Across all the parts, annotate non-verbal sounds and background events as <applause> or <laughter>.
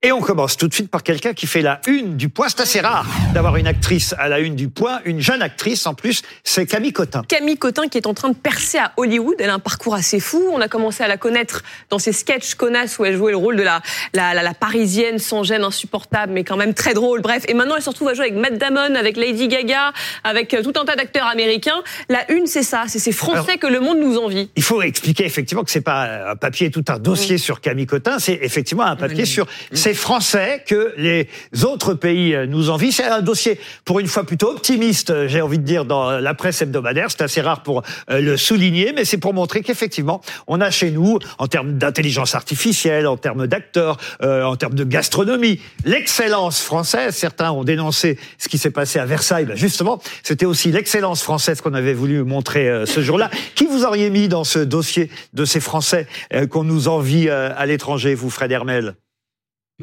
Et on commence tout de suite par quelqu'un qui fait la une du point. C'est assez rare d'avoir une actrice à la une du point, une jeune actrice en plus, c'est Camille Cotin. Camille Cotin qui est en train de percer à Hollywood. Elle a un parcours assez fou. On a commencé à la connaître dans ses sketchs connasses où elle jouait le rôle de la, la, la, parisienne sans gêne, insupportable, mais quand même très drôle. Bref. Et maintenant, elle se retrouve à jouer avec Matt Damon, avec Lady Gaga, avec euh, tout un tas d'acteurs américains. La une, c'est ça. C'est ces Français que le monde nous envie. Il faut expliquer effectivement que c'est pas un papier, tout un dossier sur Camille Cotin. C'est effectivement un papier sur ces Français que les autres pays nous envient. C'est un dossier, pour une fois, plutôt optimiste, j'ai envie de dire, dans la presse hebdomadaire. C'est assez rare pour euh, le souligner, mais c'est pour montrer qu'effectivement, on a chez nous, en termes d'intelligence artificielle, en termes d'acteurs, euh, en termes de gastronomie, l'excellence française. Certains ont dénoncé ce qui s'est passé à Versailles. Ben justement, c'était aussi l'excellence française qu'on avait voulu montrer euh, ce jour-là. Qui vous auriez mis dans ce dossier de ces Français qu'on nous envie à l'étranger, vous, Fred Hermel?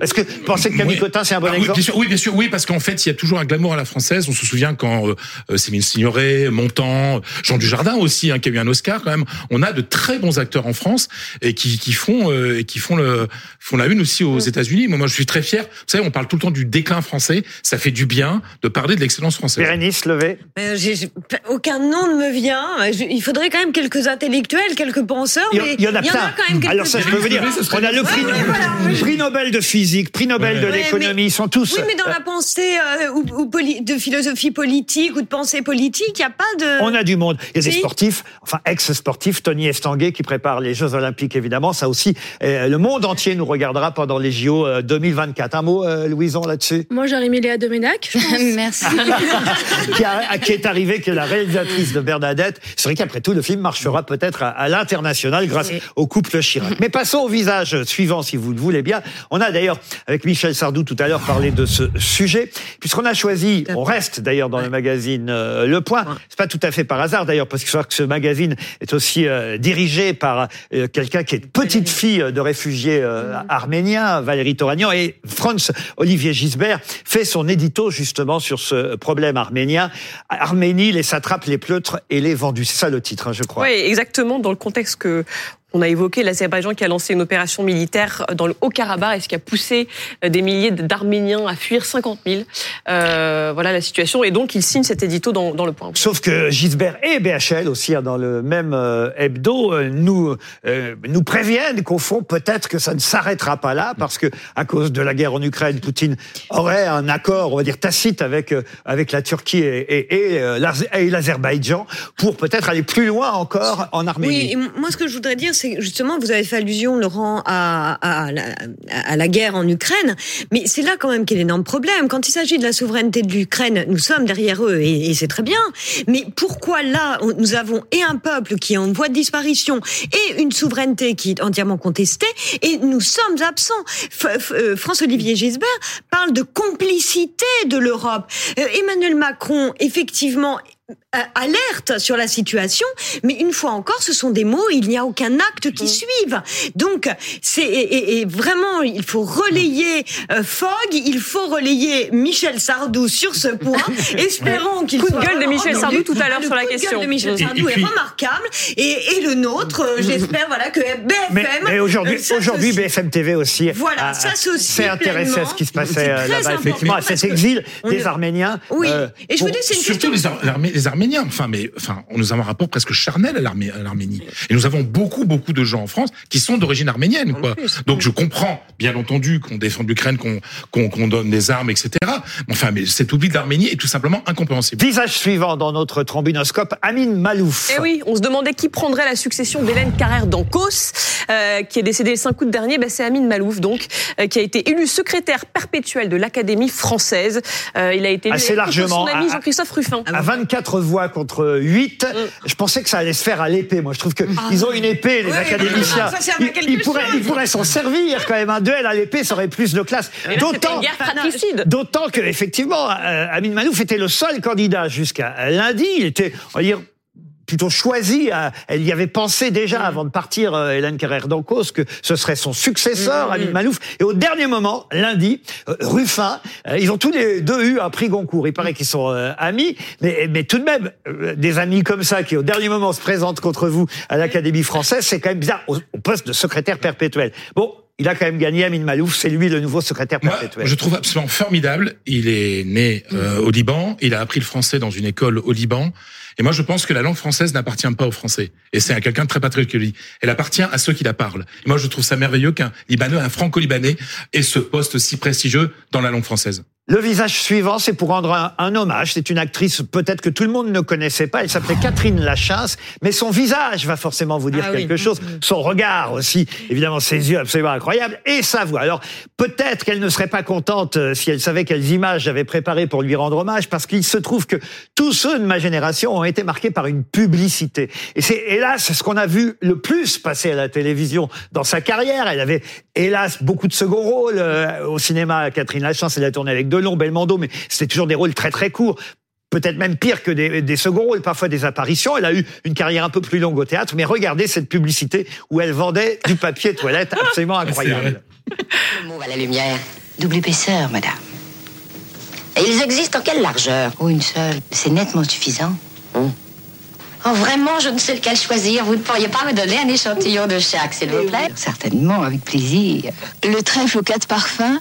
Est-ce que vous pensez que Camille Cotin, c'est un bon ah, exemple oui bien, sûr, oui, bien sûr, oui, parce qu'en fait, il y a toujours un glamour à la française. On se souvient quand euh, euh Céline Signoret, Montand, Jean Dujardin aussi, hein, qui a eu un Oscar quand même. On a de très bons acteurs en France et qui, qui font euh, et qui font le font la une aussi aux États-Unis. Moi, moi, je suis très fier. Vous savez, on parle tout le temps du déclin français. Ça fait du bien de parler de l'excellence française. Bérénice, levée. Euh, aucun nom ne me vient. il faudrait quand même quelques intellectuels, quelques penseurs. Il y, en a plein. quand même Alors ça, je peux vous dire, on a le prix, prix Nobel de physique prix Nobel de l'économie, sont tous. Oui, mais dans la pensée euh, ou, de philosophie politique ou de pensée politique, il n'y a pas de. On a du monde. Il y a des sportifs, enfin ex-sportifs, Tony Estanguet qui prépare les Jeux Olympiques évidemment. Ça aussi, euh, le monde entier nous regardera pendant les JO 2024. Euh, Un mot, Louison, là-dessus? Moi, j'aurais mis Léa Doménac. <laughs> Merci. <laughs> qui, est arrivée, qui est la réalisatrice de Bernadette. C'est vrai qu'après tout, le film marchera peut-être à, l'international grâce au couple Chirac. Mais passons au visage suivant, si vous le voulez bien. On a d'ailleurs avec Michel Sardou tout à l'heure parler de ce sujet, puisqu'on a choisi, on reste d'ailleurs dans le magazine euh, Le Point. C'est pas tout à fait par hasard d'ailleurs, parce que ce magazine est aussi euh, dirigé par euh, quelqu'un qui est petite fille de réfugiés arméniens, Valérie Toragnan, et Franz Olivier Gisbert fait son édito justement sur ce problème arménien. Arménie, les satrapes, les pleutres et les vendus. C'est ça le titre, hein, je crois. Oui, exactement, dans le contexte que on a évoqué l'Azerbaïdjan qui a lancé une opération militaire dans le Haut-Karabakh et ce qui a poussé euh, des milliers d'Arméniens à fuir? 50 000. Euh, voilà la situation. Et donc, il signe cet édito dans, dans le point. Sauf que Gisbert et BHL aussi, hein, dans le même euh, hebdo, euh, nous, nous préviennent qu'au fond, peut-être que ça ne s'arrêtera pas là parce que à cause de la guerre en Ukraine, Poutine aurait un accord, on va dire, tacite avec, avec la Turquie et, et, et l'Azerbaïdjan pour peut-être aller plus loin encore en Arménie. Oui, moi, ce que je voudrais dire, c'est justement, vous avez fait allusion, Laurent, à, la, guerre en Ukraine, mais c'est là quand même qu'il y a l'énorme problème. Quand il s'agit de la souveraineté de l'Ukraine, nous sommes derrière eux, et, c'est très bien. Mais pourquoi là, nous avons et un peuple qui est en voie de disparition, et une souveraineté qui est entièrement contestée, et nous sommes absents euh, François-Olivier Gisbert parle de complicité de l'Europe. Euh, Emmanuel Macron, effectivement, alerte sur la situation, mais une fois encore, ce sont des mots, il n'y a aucun acte qui mm. suive. Donc, c'est et, vraiment, il faut relayer euh, Fogg, il faut relayer Michel Sardou sur ce point. <laughs> Espérons qu'il coup de gueule de Michel Sardou tout à l'heure sur la question. Le coup de gueule de Michel Sardou est remarquable et, et le nôtre, euh, j'espère voilà que BFM. Mais, aujourd'hui, aujourd'hui BFM TV aussi. Voilà, ça s'est intéressé à ce qui se passait là-bas effectivement, à cet exil des Arméniens. Oui. et je vous dis, c'est une question. Les, les Arméniens Enfin, mais enfin, nous avons un rapport presque charnel à l'Arménie. Et nous avons beaucoup, beaucoup de gens en France qui sont d'origine arménienne. Quoi. Donc je comprends, bien entendu, qu'on défende l'Ukraine, qu'on donne des armes, etc. Enfin, mais cet oubli de l'Arménie est tout simplement incompréhensible. Visage suivant dans notre trombinoscope, Amine Malouf. Eh oui, on se demandait qui prendrait la succession d'Hélène Carrère d'Ancos, euh, qui est décédée le 5 août dernier. Ben, C'est Amine Malouf, donc, euh, qui a été élu secrétaire perpétuel de l'Académie française. Euh, il a été élu assez largement son ami Jean-Christophe Ruffin. À 24 voix contre 8. Mm. Je pensais que ça allait se faire à l'épée. Moi, je trouve qu'ils ils ont une épée, les académiciens. ils, pourraient, s'en servir quand même. Un duel à l'épée, ça aurait plus de classe. D'autant, d'autant que effectivement, euh, Amin Manouf était le seul candidat jusqu'à lundi. Il était, on va dire, plutôt choisi. elle y avait pensé déjà mm. avant de partir, euh, Hélène Carrère d'Ancos, que ce serait son successeur, mmh. Malouf. Et au dernier moment, lundi, euh, Ruffin, euh, ils ont tous les deux eu un prix Goncourt. Il paraît qu'ils sont amis, mais, mais tout de même, des amis comme ça qui au dernier moment se présentent contre vous à l'Académie française, c'est quand même bizarre au, poste de secrétaire perpétuel. Bon, il a quand même gagné Amin Malouf. C'est lui le nouveau secrétaire Moi, perpétuel. je trouve absolument formidable. Il est né euh, au Liban. Il a appris le français dans une école au Liban. Et moi, je pense que la langue française n'appartient pas aux Français. Et c'est à quelqu'un de très dit. Elle appartient à ceux qui la parlent. Et moi, je trouve ça merveilleux qu'un Libanais, un franco-libanais, ait ce poste si prestigieux dans la langue française. Le visage suivant, c'est pour rendre un, un hommage. C'est une actrice peut-être que tout le monde ne connaissait pas. Elle s'appelait Catherine Lachasse, mais son visage va forcément vous dire Ah oui. quelque chose. Son regard aussi, évidemment, ses yeux absolument incroyables et sa voix. Alors peut-être qu'elle ne serait pas contente euh, si elle savait quelles images j'avais préparées pour lui rendre hommage, parce qu'il se trouve que tous ceux de ma génération ont été marqués par une publicité. Et c'est hélas ce qu'on a vu le plus passer à la télévision dans sa carrière. Elle avait hélas beaucoup de second rôles euh, au cinéma. Catherine Lachance, elle a tourné avec Delon, Belmondo, mais c'était toujours des rôles très très courts. Peut-être même pire que des, des seconds rôles, parfois des apparitions. Elle a eu une carrière un peu plus longue au théâtre, mais regardez cette publicité où elle vendait du papier toilette absolument incroyable. Le mot à la lumière. Double épaisseur, madame. Et ils existent en quelle largeur? Oh, une seule. C'est nettement suffisant. Oh. Oh, vraiment, je ne sais lequel choisir. Vous ne pourriez pas me donner un échantillon de chaque, s'il vous plaît? Certainement, avec plaisir. Le trèfle aux quatre parfums,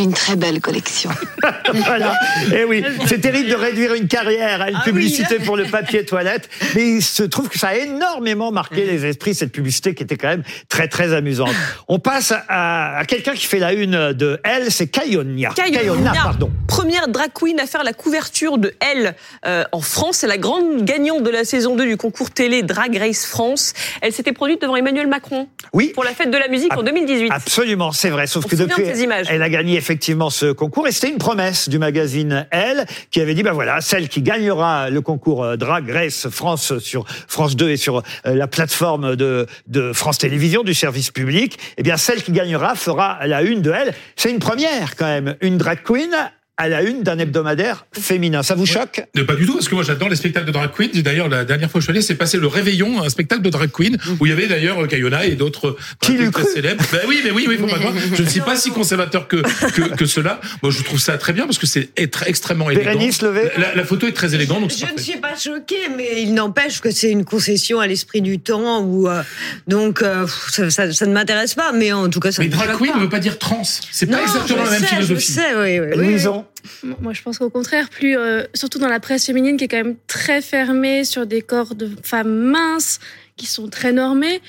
une très belle collection. <laughs> voilà. Et oui, c'est terrible de réduire une carrière à une Ah publicité pour le papier toilette, mais il se trouve que ça a énormément marqué les esprits cette publicité qui était quand même très très amusante. On passe à, à quelqu'un qui fait la une de Elle, c'est Kayonia. Kayonna, pardon. Première drag queen à faire la couverture de Elle euh, en France. C'est la grande gagnante de la saison 2 du concours télé Drag Race France. Elle s'était produite devant Emmanuel Macron Oui. pour la fête de la musique en 2018. Absolument, c'est vrai. Sauf On que depuis, de ces images. elle a gagné effectivement ce concours et c'était une promesse du magazine Elle qui avait dit ben voilà, celle qui gagnera le concours euh, Drag Race France sur France 2 et sur euh, la plateforme de, de France Télévisions du service public, eh bien celle qui gagnera fera la une de Elle. C'est une première quand même, une drag queen à la une d'un hebdomadaire féminin. Ça vous choque? Pas du tout, parce que moi j'adore les spectacles de drag queen. D'ailleurs, la dernière fois que je suis allé, c'est passé le Réveillon, un spectacle de drag queen, où il y avait d'ailleurs Kayona et d'autres très célèbres. Ben oui, mais oui, oui, faut pas croire. Je ne suis pas si conservateur que, que, que cela. Moi, je trouve ça très bien parce que c'est être extrêmement élégant. Bérénice Levé? La, la photo est très élégante, donc Je ne suis pas choquée, mais il n'empêche que c'est une concession à l'esprit du temps. Où, euh, donc, euh, ça, ça- ça ne m'intéresse pas, mais en tout cas, ça Mais me drag queen ne veut pas dire trans. C'est pas exactement la même sais, philosophie. Je sais, oui, oui, oui. Moi, je pense qu'au contraire, plus, euh, surtout dans la presse féminine qui est quand même très fermée sur des corps de femmes minces qui sont très normés,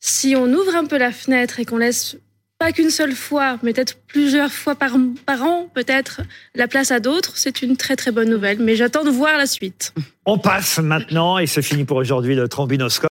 si on ouvre un peu la fenêtre et qu'on laisse pas qu'une seule fois, mais peut-être plusieurs fois par, par an, peut-être, la place à d'autres, c'est une très très bonne nouvelle. Mais j'attends de voir la suite. On passe maintenant, et c'est fini pour aujourd'hui, le trombinoscope.